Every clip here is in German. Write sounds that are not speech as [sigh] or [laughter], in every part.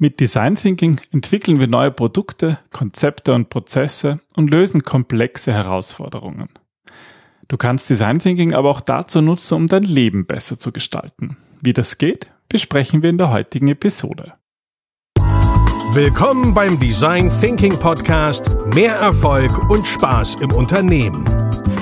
Mit Design Thinking entwickeln wir neue Produkte, Konzepte und Prozesse und lösen komplexe Herausforderungen. Du kannst Design Thinking aber auch dazu nutzen, um dein Leben besser zu gestalten. Wie das geht, besprechen wir in der heutigen Episode. Willkommen beim Design Thinking Podcast Mehr Erfolg und Spaß im Unternehmen.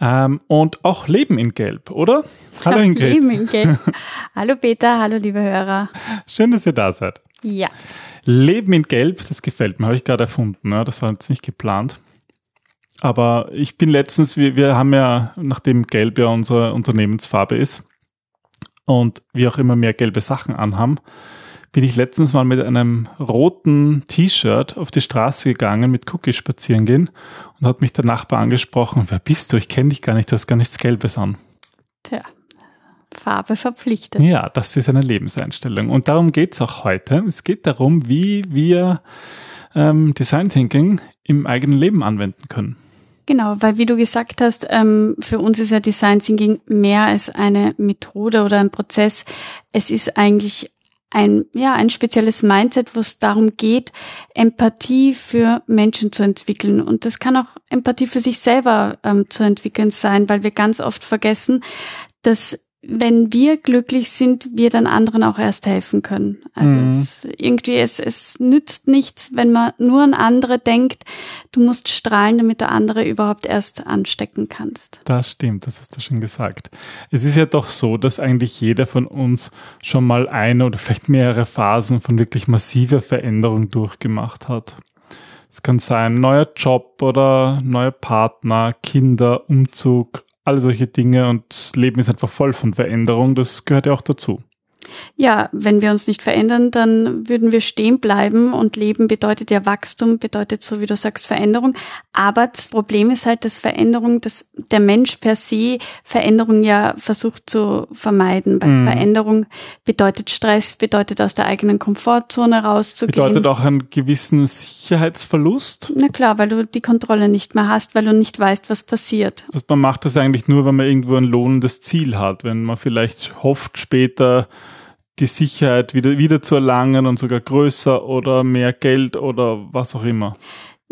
ähm, und auch Leben in Gelb, oder? Hallo Ingrid. Leben in Gelb. [laughs] hallo Peter, hallo liebe Hörer. Schön, dass ihr da seid. Ja. Leben in Gelb, das gefällt mir, habe ich gerade erfunden. Ne? Das war jetzt nicht geplant. Aber ich bin letztens, wir, wir haben ja, nachdem Gelb ja unsere Unternehmensfarbe ist und wir auch immer mehr gelbe Sachen anhaben, bin ich letztens mal mit einem roten T-Shirt auf die Straße gegangen, mit Cookie spazieren gehen und hat mich der Nachbar angesprochen, wer bist du? Ich kenne dich gar nicht, du hast gar nichts Gelbes an. Tja, Farbe verpflichtet. Ja, das ist eine Lebenseinstellung. Und darum geht es auch heute. Es geht darum, wie wir ähm, Design Thinking im eigenen Leben anwenden können. Genau, weil wie du gesagt hast, ähm, für uns ist ja Design Thinking mehr als eine Methode oder ein Prozess. Es ist eigentlich ein, ja, ein spezielles Mindset, wo es darum geht, Empathie für Menschen zu entwickeln. Und das kann auch Empathie für sich selber ähm, zu entwickeln sein, weil wir ganz oft vergessen, dass wenn wir glücklich sind, wir dann anderen auch erst helfen können. Also mhm. es, irgendwie, es, es nützt nichts, wenn man nur an andere denkt. Du musst strahlen, damit du andere überhaupt erst anstecken kannst. Das stimmt, das hast du schon gesagt. Es ist ja doch so, dass eigentlich jeder von uns schon mal eine oder vielleicht mehrere Phasen von wirklich massiver Veränderung durchgemacht hat. Es kann sein, neuer Job oder neuer Partner, Kinder, Umzug, alle solche Dinge und das Leben ist einfach voll von Veränderung, das gehört ja auch dazu. Ja, wenn wir uns nicht verändern, dann würden wir stehen bleiben und Leben bedeutet ja Wachstum, bedeutet so wie du sagst Veränderung. Aber das Problem ist halt, dass Veränderung, dass der Mensch per se Veränderung ja versucht zu vermeiden. Weil mhm. Veränderung bedeutet Stress, bedeutet aus der eigenen Komfortzone rauszugehen. Bedeutet auch einen gewissen Sicherheitsverlust. Na klar, weil du die Kontrolle nicht mehr hast, weil du nicht weißt, was passiert. Also man macht das eigentlich nur, wenn man irgendwo ein lohnendes Ziel hat, wenn man vielleicht hofft später die Sicherheit wieder, wieder zu erlangen und sogar größer oder mehr Geld oder was auch immer.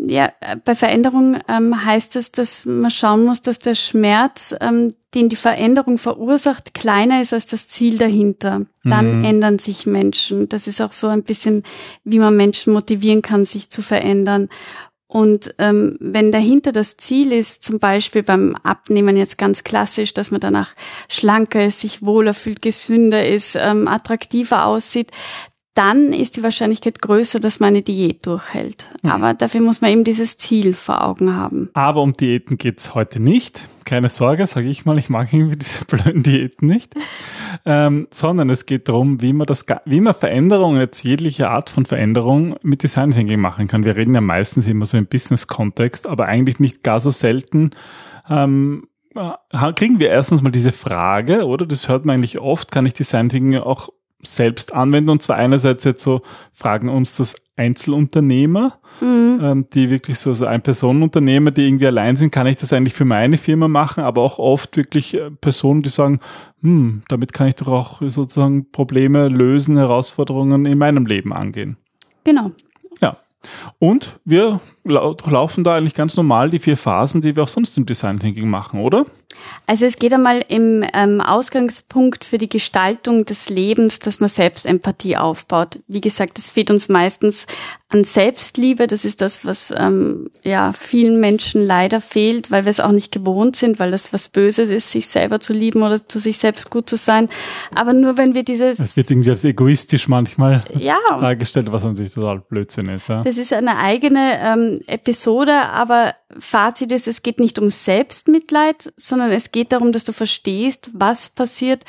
Ja, bei Veränderung ähm, heißt es, dass man schauen muss, dass der Schmerz, ähm, den die Veränderung verursacht, kleiner ist als das Ziel dahinter. Dann mhm. ändern sich Menschen. Das ist auch so ein bisschen, wie man Menschen motivieren kann, sich zu verändern. Und ähm, wenn dahinter das Ziel ist, zum Beispiel beim Abnehmen jetzt ganz klassisch, dass man danach schlanker ist, sich wohler fühlt, gesünder ist, ähm, attraktiver aussieht, dann ist die Wahrscheinlichkeit größer, dass man eine Diät durchhält. Mhm. Aber dafür muss man eben dieses Ziel vor Augen haben. Aber um Diäten geht's heute nicht. Keine Sorge, sage ich mal, ich mag irgendwie diese [laughs] blöden Diäten nicht. Ähm, sondern es geht darum, wie man das, wie man Veränderungen, jetzt jegliche Art von Veränderung mit Design Thinking machen kann. Wir reden ja meistens immer so im Business-Kontext, aber eigentlich nicht gar so selten. Ähm, kriegen wir erstens mal diese Frage, oder? Das hört man eigentlich oft, kann ich Design Thinking auch selbst anwenden. Und zwar einerseits jetzt so fragen uns das Einzelunternehmer, mhm. ähm, die wirklich so, so Ein-Personen-Unternehmer, die irgendwie allein sind, kann ich das eigentlich für meine Firma machen, aber auch oft wirklich äh, Personen, die sagen, hm, damit kann ich doch auch sozusagen Probleme lösen, Herausforderungen in meinem Leben angehen. Genau. Ja. Und wir laufen da eigentlich ganz normal die vier Phasen, die wir auch sonst im Design Thinking machen, oder? Also es geht einmal im ähm, Ausgangspunkt für die Gestaltung des Lebens, dass man Selbstempathie aufbaut. Wie gesagt, es fehlt uns meistens an Selbstliebe. Das ist das, was ähm, ja vielen Menschen leider fehlt, weil wir es auch nicht gewohnt sind, weil das was Böses ist, sich selber zu lieben oder zu sich selbst gut zu sein. Aber nur wenn wir dieses... Es wird irgendwie als egoistisch manchmal ja, dargestellt, was natürlich total Blödsinn ist. Ja? Das ist eine eigene ähm, Episode, aber Fazit ist, es geht nicht um Selbstmitleid, sondern es geht darum, dass du verstehst, was passiert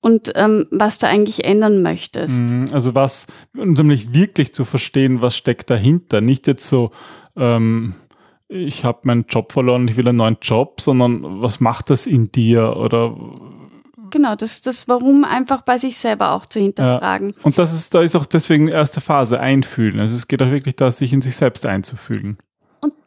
und ähm, was du eigentlich ändern möchtest. Mhm, also was, nämlich wirklich zu verstehen, was steckt dahinter. Nicht jetzt so, ähm, ich habe meinen Job verloren, ich will einen neuen Job, sondern was macht das in dir oder Genau, das, das Warum einfach bei sich selber auch zu hinterfragen. Ja. Und das ist, da ist auch deswegen erste Phase, einfühlen. Also es geht auch wirklich da, sich in sich selbst einzufühlen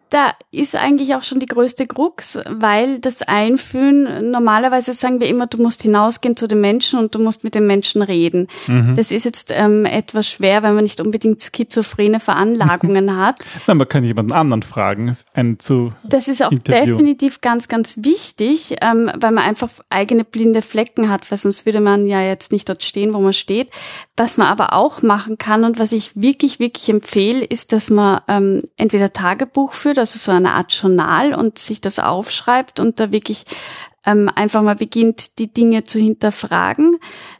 da ist eigentlich auch schon die größte Krux, weil das Einfühlen, normalerweise sagen wir immer, du musst hinausgehen zu den Menschen und du musst mit den Menschen reden. Mhm. Das ist jetzt ähm, etwas schwer, wenn man nicht unbedingt schizophrene Veranlagungen [laughs] hat. Nein, man kann jemanden anderen fragen, einen zu Das ist auch Interview. definitiv ganz, ganz wichtig, ähm, weil man einfach eigene blinde Flecken hat, weil sonst würde man ja jetzt nicht dort stehen, wo man steht. Was man aber auch machen kann und was ich wirklich, wirklich empfehle, ist, dass man ähm, entweder Tagebuch führt, also so eine Art Journal und sich das aufschreibt und da wirklich ähm, einfach mal beginnt, die Dinge zu hinterfragen.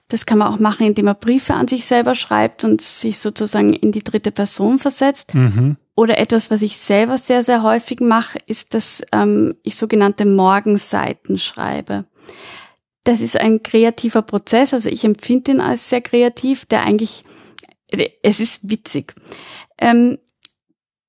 Das kann man auch machen, indem man Briefe an sich selber schreibt und sich sozusagen in die dritte Person versetzt. Mhm. Oder etwas, was ich selber sehr, sehr häufig mache, ist, dass ähm, ich sogenannte Morgenseiten schreibe. Das ist ein kreativer Prozess, also ich empfinde ihn als sehr kreativ, der eigentlich, es ist witzig. Ähm,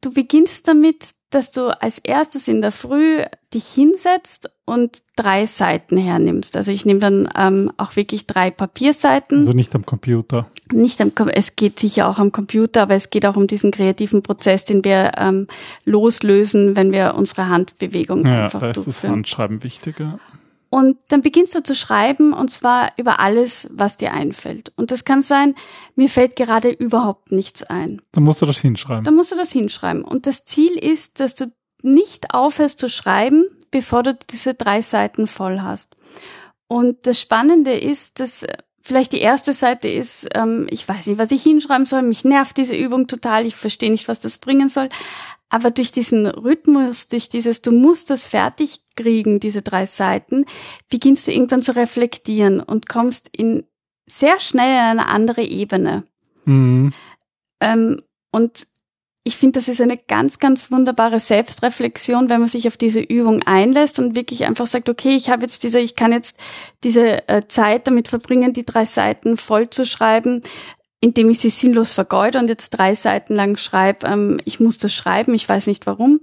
du beginnst damit, dass du als erstes in der Früh dich hinsetzt und drei Seiten hernimmst. Also ich nehme dann ähm, auch wirklich drei Papierseiten. Also nicht am Computer. Nicht am es geht sicher auch am Computer, aber es geht auch um diesen kreativen Prozess, den wir ähm, loslösen, wenn wir unsere Handbewegung ja, einfach da ist das Handschreiben wichtiger. Und dann beginnst du zu schreiben und zwar über alles, was dir einfällt. Und das kann sein, mir fällt gerade überhaupt nichts ein. Dann musst du das hinschreiben. Dann musst du das hinschreiben. Und das Ziel ist, dass du nicht aufhörst zu schreiben, bevor du diese drei Seiten voll hast. Und das Spannende ist, dass vielleicht die erste Seite ist, ähm, ich weiß nicht, was ich hinschreiben soll, mich nervt diese Übung total, ich verstehe nicht, was das bringen soll. Aber durch diesen Rhythmus, durch dieses, du musst das fertig kriegen, diese drei Seiten, beginnst du irgendwann zu reflektieren und kommst in sehr schnell in eine andere Ebene. Mhm. Ähm, und ich finde, das ist eine ganz, ganz wunderbare Selbstreflexion, wenn man sich auf diese Übung einlässt und wirklich einfach sagt, okay, ich habe jetzt diese, ich kann jetzt diese äh, Zeit damit verbringen, die drei Seiten voll zu schreiben indem ich sie sinnlos vergeude und jetzt drei Seiten lang schreibe, ähm, ich muss das schreiben, ich weiß nicht warum.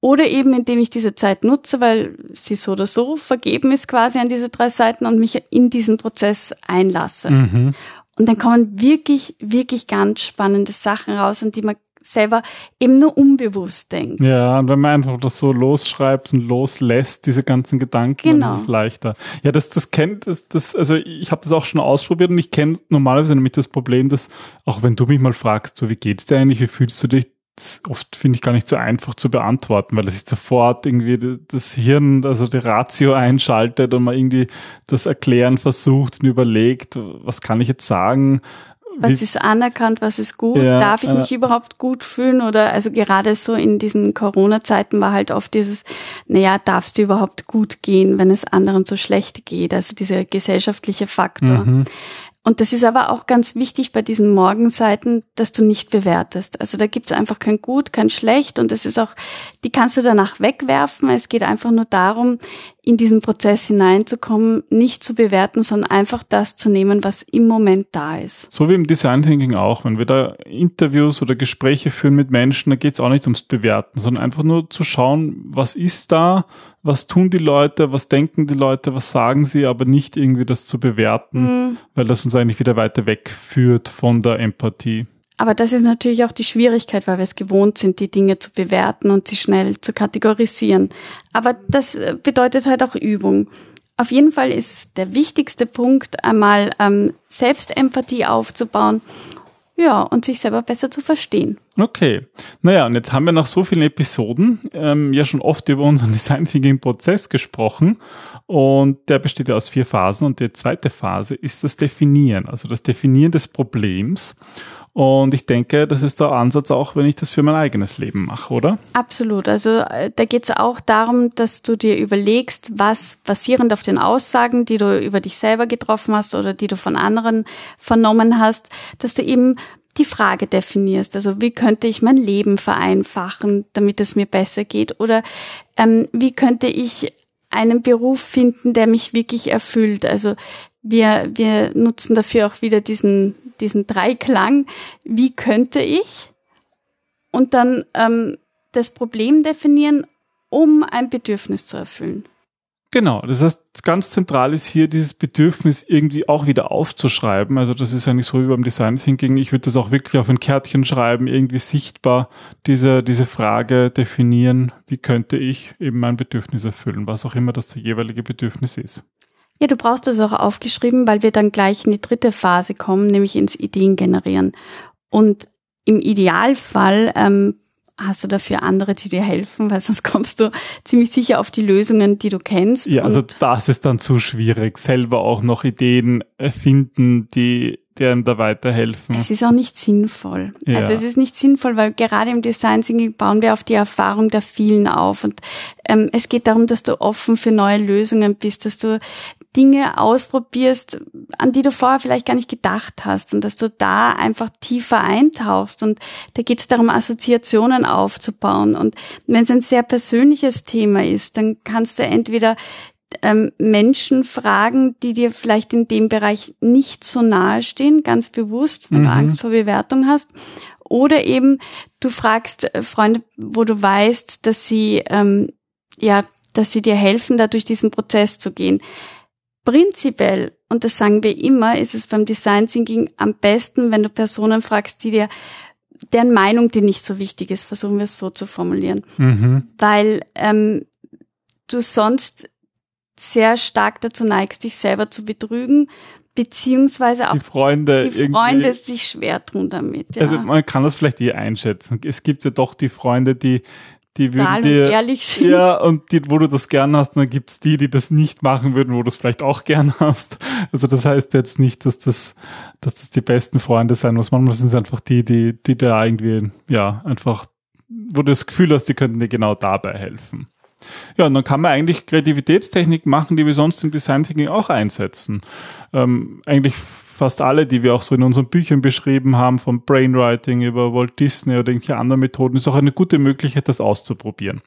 Oder eben indem ich diese Zeit nutze, weil sie so oder so vergeben ist quasi an diese drei Seiten und mich in diesen Prozess einlasse. Mhm. Und dann kommen wirklich, wirklich ganz spannende Sachen raus, an die man selber eben nur unbewusst denkt. Ja, und wenn man einfach das so losschreibt und loslässt, diese ganzen Gedanken, genau. dann ist es leichter. Ja, das, das kennt, das, das also ich habe das auch schon ausprobiert und ich kenne normalerweise nämlich das Problem, dass auch wenn du mich mal fragst, so wie geht's dir eigentlich, wie fühlst du dich, oft finde ich gar nicht so einfach zu beantworten, weil das ist sofort irgendwie das Hirn, also die Ratio einschaltet und man irgendwie das Erklären versucht und überlegt, was kann ich jetzt sagen? Was ist anerkannt, was ist gut? Ja, Darf ich mich überhaupt gut fühlen? Oder also gerade so in diesen Corona-Zeiten war halt oft dieses, naja, darfst du überhaupt gut gehen, wenn es anderen so schlecht geht? Also dieser gesellschaftliche Faktor. Mhm. Und das ist aber auch ganz wichtig bei diesen Morgenseiten, dass du nicht bewertest. Also da gibt's einfach kein Gut, kein Schlecht und es ist auch, die kannst du danach wegwerfen. Es geht einfach nur darum, in diesen Prozess hineinzukommen, nicht zu bewerten, sondern einfach das zu nehmen, was im Moment da ist. So wie im Design Thinking auch. Wenn wir da Interviews oder Gespräche führen mit Menschen, da geht es auch nicht ums Bewerten, sondern einfach nur zu schauen, was ist da, was tun die Leute, was denken die Leute, was sagen sie, aber nicht irgendwie das zu bewerten, mhm. weil das uns eigentlich wieder weiter wegführt von der Empathie. Aber das ist natürlich auch die Schwierigkeit, weil wir es gewohnt sind, die Dinge zu bewerten und sie schnell zu kategorisieren. Aber das äh, bedeutet halt auch Übung. Auf jeden Fall ist der wichtigste Punkt einmal ähm, Selbstempathie aufzubauen ja, und sich selber besser zu verstehen. Okay. Naja, und jetzt haben wir nach so vielen Episoden ähm, ja schon oft über unseren [laughs] Design Thinking Prozess gesprochen. Und der besteht ja aus vier Phasen. Und die zweite Phase ist das Definieren, also das Definieren des Problems. Und ich denke, das ist der Ansatz auch, wenn ich das für mein eigenes Leben mache, oder? Absolut. Also äh, da geht es auch darum, dass du dir überlegst, was basierend auf den Aussagen, die du über dich selber getroffen hast oder die du von anderen vernommen hast, dass du eben die Frage definierst. Also wie könnte ich mein Leben vereinfachen, damit es mir besser geht? Oder ähm, wie könnte ich einen Beruf finden, der mich wirklich erfüllt? Also wir, wir nutzen dafür auch wieder diesen diesen Dreiklang, wie könnte ich? Und dann ähm, das Problem definieren um ein Bedürfnis zu erfüllen. Genau, das heißt, ganz zentral ist hier dieses Bedürfnis irgendwie auch wieder aufzuschreiben. Also das ist eigentlich so wie beim Design Thinking. Ich würde das auch wirklich auf ein Kärtchen schreiben, irgendwie sichtbar diese, diese Frage definieren, wie könnte ich eben mein Bedürfnis erfüllen, was auch immer das jeweilige Bedürfnis ist. Ja, du brauchst das auch aufgeschrieben, weil wir dann gleich in die dritte Phase kommen, nämlich ins Ideen generieren. Und im Idealfall ähm, hast du dafür andere, die dir helfen, weil sonst kommst du ziemlich sicher auf die Lösungen, die du kennst. Ja, also das ist dann zu schwierig, selber auch noch Ideen finden, die deren da weiterhelfen. Es ist auch nicht sinnvoll. Ja. Also es ist nicht sinnvoll, weil gerade im Design Thinking bauen wir auf die Erfahrung der vielen auf. Und ähm, es geht darum, dass du offen für neue Lösungen bist, dass du Dinge ausprobierst, an die du vorher vielleicht gar nicht gedacht hast und dass du da einfach tiefer eintauchst. Und da geht es darum, Assoziationen aufzubauen. Und wenn es ein sehr persönliches Thema ist, dann kannst du entweder ähm, Menschen fragen, die dir vielleicht in dem Bereich nicht so nahe stehen, ganz bewusst, wenn mhm. du Angst vor Bewertung hast. Oder eben du fragst äh, Freunde, wo du weißt, dass sie ähm, ja, dass sie dir helfen, da durch diesen Prozess zu gehen. Prinzipiell, und das sagen wir immer, ist es beim Design Thinking am besten, wenn du Personen fragst, die dir deren Meinung dir nicht so wichtig ist, versuchen wir es so zu formulieren. Mhm. Weil ähm, du sonst sehr stark dazu neigst, dich selber zu betrügen, beziehungsweise auch die Freunde, die Freunde sich schwer tun damit. Ja. Also man kann das vielleicht eh einschätzen. Es gibt ja doch die Freunde, die die würden dir, ehrlich sind. Ja, und die, wo du das gern hast, dann gibt's die, die das nicht machen würden, wo du es vielleicht auch gern hast. Also das heißt jetzt nicht, dass das, dass das die besten Freunde sein muss. Manchmal sind es einfach die, die, die da irgendwie, ja, einfach, wo du das Gefühl hast, die könnten dir genau dabei helfen. Ja, und dann kann man eigentlich Kreativitätstechniken machen, die wir sonst im Design Thinking auch einsetzen. Ähm, eigentlich fast alle, die wir auch so in unseren Büchern beschrieben haben, vom Brainwriting über Walt Disney oder irgendwelche anderen Methoden, ist auch eine gute Möglichkeit, das auszuprobieren.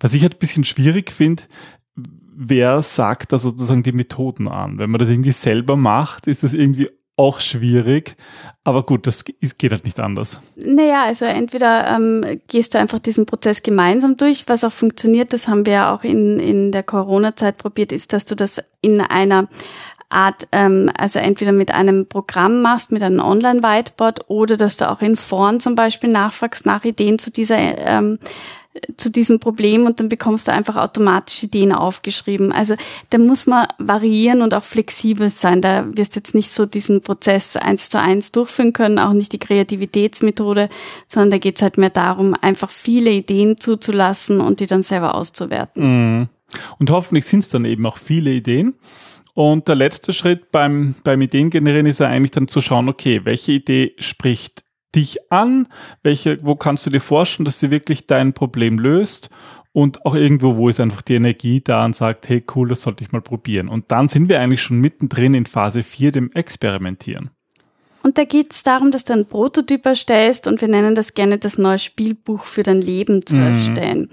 Was ich halt ein bisschen schwierig finde, wer sagt da sozusagen die Methoden an? Wenn man das irgendwie selber macht, ist das irgendwie auch schwierig. Aber gut, das geht halt nicht anders. Naja, also entweder ähm, gehst du einfach diesen Prozess gemeinsam durch, was auch funktioniert, das haben wir ja auch in, in der Corona-Zeit probiert, ist, dass du das in einer Art, ähm, also entweder mit einem Programm machst, mit einem Online-Whiteboard oder dass du auch in Foren zum Beispiel nachfragst nach Ideen zu dieser ähm, zu diesem Problem und dann bekommst du einfach automatisch Ideen aufgeschrieben. Also da muss man variieren und auch flexibel sein. Da wirst jetzt nicht so diesen Prozess eins zu eins durchführen können, auch nicht die Kreativitätsmethode, sondern da geht es halt mehr darum, einfach viele Ideen zuzulassen und die dann selber auszuwerten. Mhm. Und hoffentlich sind es dann eben auch viele Ideen. Und der letzte Schritt beim, beim Ideengenerieren ist ja eigentlich dann zu schauen, okay, welche Idee spricht dich an? Welche, wo kannst du dir vorstellen, dass sie wirklich dein Problem löst? Und auch irgendwo, wo ist einfach die Energie da und sagt, hey cool, das sollte ich mal probieren. Und dann sind wir eigentlich schon mittendrin in Phase 4, dem Experimentieren. Und da geht es darum, dass du einen Prototyp erstellst und wir nennen das gerne das neue Spielbuch für dein Leben zu mhm. erstellen.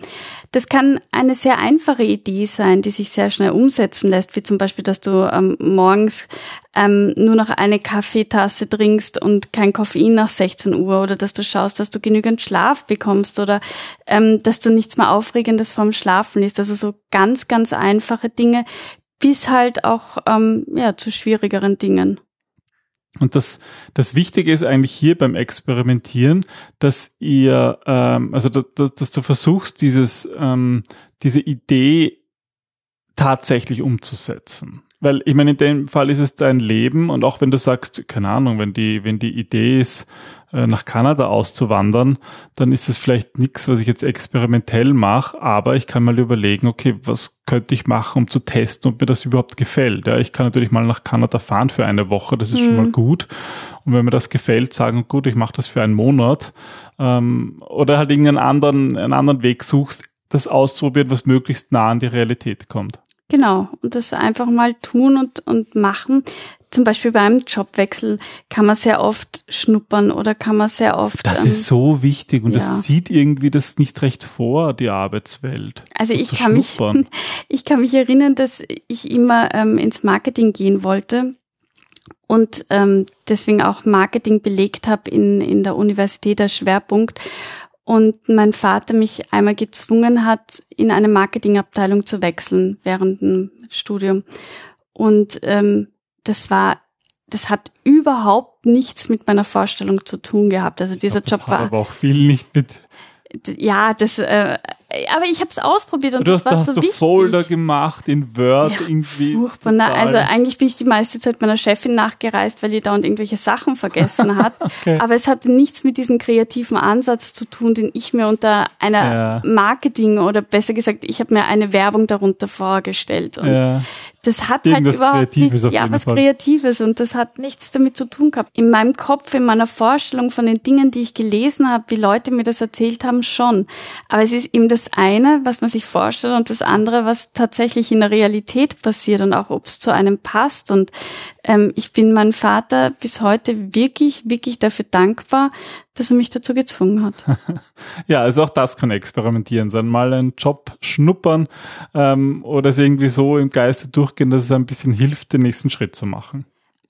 Das kann eine sehr einfache Idee sein, die sich sehr schnell umsetzen lässt, wie zum Beispiel, dass du ähm, morgens ähm, nur noch eine Kaffeetasse trinkst und kein Koffein nach 16 Uhr oder dass du schaust, dass du genügend Schlaf bekommst oder ähm, dass du nichts mehr Aufregendes vorm Schlafen ist. Also so ganz, ganz einfache Dinge bis halt auch ähm, ja, zu schwierigeren Dingen. Und das, das Wichtige ist eigentlich hier beim Experimentieren, dass ihr, ähm, also dass, dass du versuchst, dieses, ähm, diese Idee tatsächlich umzusetzen. Weil ich meine, in dem Fall ist es dein Leben und auch wenn du sagst, keine Ahnung, wenn die, wenn die Idee ist, äh, nach Kanada auszuwandern, dann ist es vielleicht nichts, was ich jetzt experimentell mache, aber ich kann mal überlegen, okay, was könnte ich machen, um zu testen, ob mir das überhaupt gefällt. Ja, ich kann natürlich mal nach Kanada fahren für eine Woche, das ist mhm. schon mal mhm. gut. Und wenn mir das gefällt, sagen, gut, ich mache das für einen Monat. Ähm, oder halt irgendeinen anderen, einen anderen Weg suchst, das auszuprobieren, was möglichst nah an die Realität kommt. Genau, und das einfach mal tun und, und machen zum Beispiel beim Jobwechsel kann man sehr oft schnuppern oder kann man sehr oft. Das ähm, ist so wichtig und ja. das sieht irgendwie das nicht recht vor, die Arbeitswelt. Also ich kann mich, [laughs] ich kann mich erinnern, dass ich immer ähm, ins Marketing gehen wollte und ähm, deswegen auch Marketing belegt habe in, in der Universität als Schwerpunkt. Und mein Vater mich einmal gezwungen hat, in eine Marketingabteilung zu wechseln während dem Studium. Und ähm, das war, das hat überhaupt nichts mit meiner Vorstellung zu tun gehabt. Also dieser das Job war aber auch viel nicht mit ja, das, äh, aber ich habe es ausprobiert und du das hast, war da hast so du wichtig. Folder gemacht in Word Ja, irgendwie. Furchtbar. Na, also eigentlich bin ich die meiste Zeit meiner Chefin nachgereist, weil die dauernd irgendwelche Sachen vergessen hat. [laughs] Okay. Aber es hatte nichts mit diesem kreativen Ansatz zu tun, den ich mir unter einer Ja. Marketing oder besser gesagt, ich habe mir eine Werbung darunter vorgestellt. Und ja. das hat Irgendwas halt überhaupt Kreatives nichts, auf ja, was Fall. Kreatives und das hat nichts damit zu tun gehabt. In meinem Kopf, in meiner Vorstellung von den Dingen, die ich gelesen habe, wie Leute mir das erzählt haben, schon. Aber es ist eben das eine, was man sich vorstellt und das andere, was tatsächlich in der Realität passiert und auch ob es zu einem passt. Und ähm, ich bin meinem Vater bis heute wirklich, wirklich dafür dankbar, dass er mich dazu gezwungen hat. [laughs] Ja, also auch das kann experimentieren sein. Mal einen Job schnuppern ähm, oder es irgendwie so im Geiste durchgehen, dass es ein bisschen hilft, den nächsten Schritt zu machen.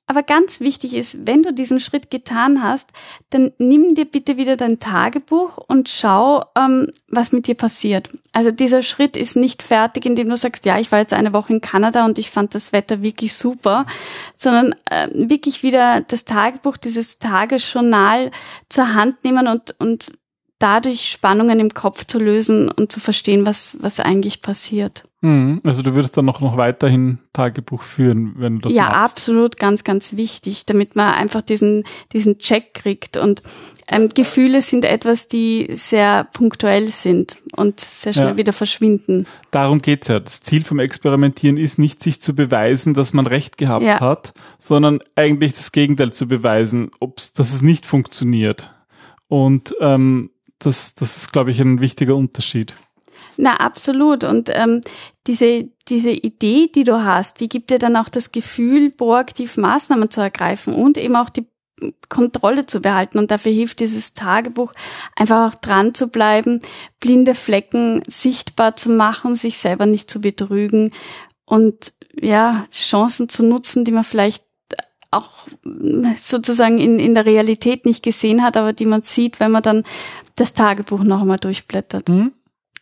Aber ganz wichtig ist, wenn du diesen Schritt getan hast, dann nimm dir bitte wieder dein Tagebuch und schau, ähm, was mit dir passiert. Also dieser Schritt ist nicht fertig, indem du sagst, ja, ich war jetzt eine Woche in Kanada und ich fand das Wetter wirklich super, sondern äh, wirklich wieder das Tagebuch, dieses Tagesjournal zur Hand nehmen und, und dadurch Spannungen im Kopf zu lösen und zu verstehen, was, was eigentlich passiert. Mhm. Also du würdest dann noch, noch weiterhin Tagebuch führen, wenn du das ja, machst. absolut, ganz, ganz wichtig, damit man einfach diesen, diesen Check kriegt. Und ähm, Gefühle sind etwas, die sehr punktuell sind und sehr schnell Ja. wieder verschwinden. Darum geht's ja. Das Ziel vom Experimentieren ist nicht, sich zu beweisen, dass man Recht gehabt Ja. hat, sondern eigentlich das Gegenteil zu beweisen, ob's, dass es nicht funktioniert. Und ähm, das, das ist, glaube ich, ein wichtiger Unterschied. Na, absolut. Und ähm, diese, diese Idee, die du hast, die gibt dir dann auch das Gefühl, proaktiv Maßnahmen zu ergreifen und eben auch die Kontrolle zu behalten. Und dafür hilft dieses Tagebuch, einfach auch dran zu bleiben, blinde Flecken sichtbar zu machen, sich selber nicht zu betrügen und ja, Chancen zu nutzen, die man vielleicht auch sozusagen in, in der Realität nicht gesehen hat, aber die man sieht, wenn man dann das Tagebuch noch einmal durchblättert. Hm?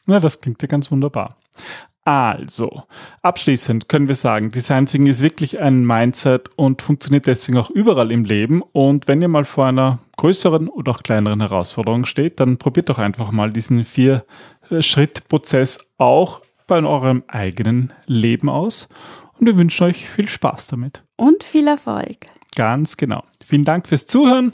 Na, das klingt ja ganz wunderbar. Also, abschließend können wir sagen, Design Thinking ist wirklich ein Mindset und funktioniert deswegen auch überall im Leben. Und wenn ihr mal vor einer größeren oder auch kleineren Herausforderung steht, dann probiert doch einfach mal diesen Vier-Schritt-Prozess auch bei eurem eigenen Leben aus. Und wir wünschen euch viel Spaß damit. Und viel Erfolg. Ganz genau. Vielen Dank fürs Zuhören.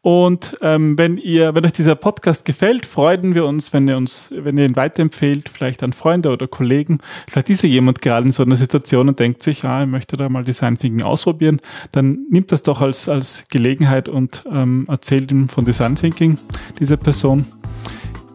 Und ähm, wenn ihr, wenn euch dieser Podcast gefällt, freuen wir uns, wenn ihr uns, wenn ihr ihn weiterempfehlt, vielleicht an Freunde oder Kollegen. Vielleicht ist ja jemand gerade in so einer Situation und denkt sich, ah, ich möchte da mal Design Thinking ausprobieren. Dann nimmt das doch als, als Gelegenheit und ähm, erzählt ihm von Design Thinking, dieser Person,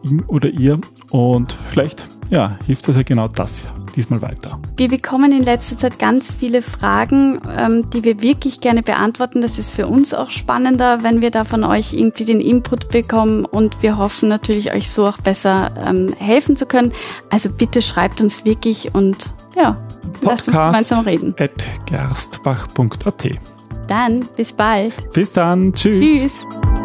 ihm oder ihr. Und vielleicht, ja, hilft das ja genau das diesmal weiter. Wir bekommen in letzter Zeit ganz viele Fragen, ähm, die wir wirklich gerne beantworten. Das ist für uns auch spannender, wenn wir da von euch irgendwie den Input bekommen und wir hoffen natürlich, euch so auch besser ähm, helfen zu können. Also bitte schreibt uns wirklich und ja, lasst uns gemeinsam reden. at gerstbach.at. Dann bis bald. Bis dann. Tschüss. Tschüss.